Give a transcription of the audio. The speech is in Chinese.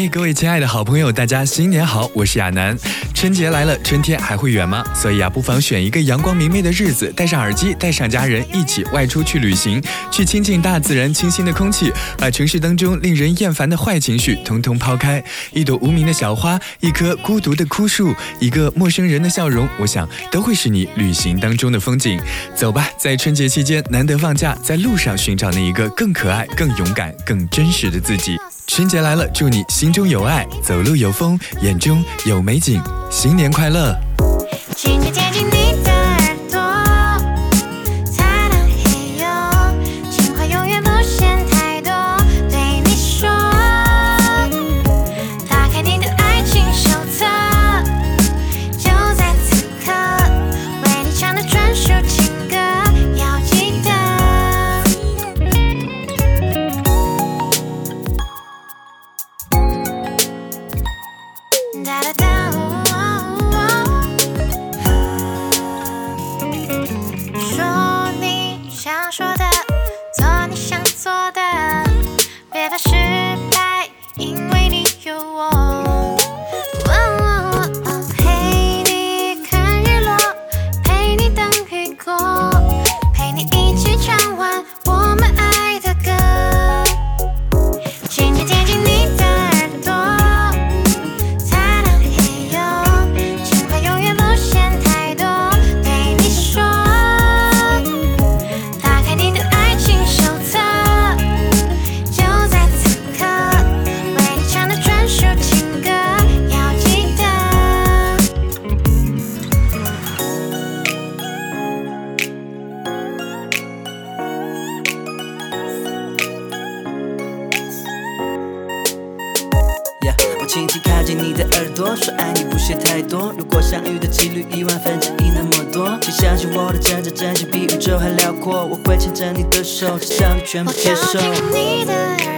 嘿，各位亲爱的好朋友，大家新年好！我是亚楠。春节来了，春天还会远吗？所以啊，不妨选一个阳光明媚的日子，戴上耳机，带上家人一起外出去旅行，去亲近大自然清新的空气，把城市当中令人厌烦的坏情绪通通抛开。一朵无名的小花，一棵孤独的枯树，一个陌生人的笑容，我想都会是你旅行当中的风景。走吧，在春节期间难得放假，在路上寻找那一个更可爱、更勇敢、更真实的自己。春节来了，祝你新心中有爱，走路有风，眼中有美景，新年快乐！轻轻贴近你轻轻靠近你的耳朵，说爱你不屑太多。如果相遇的几率一万分之一那么多，请相信我的真真真心比宇宙还辽阔。我会牵着你的手，直到你全部接受。你的耳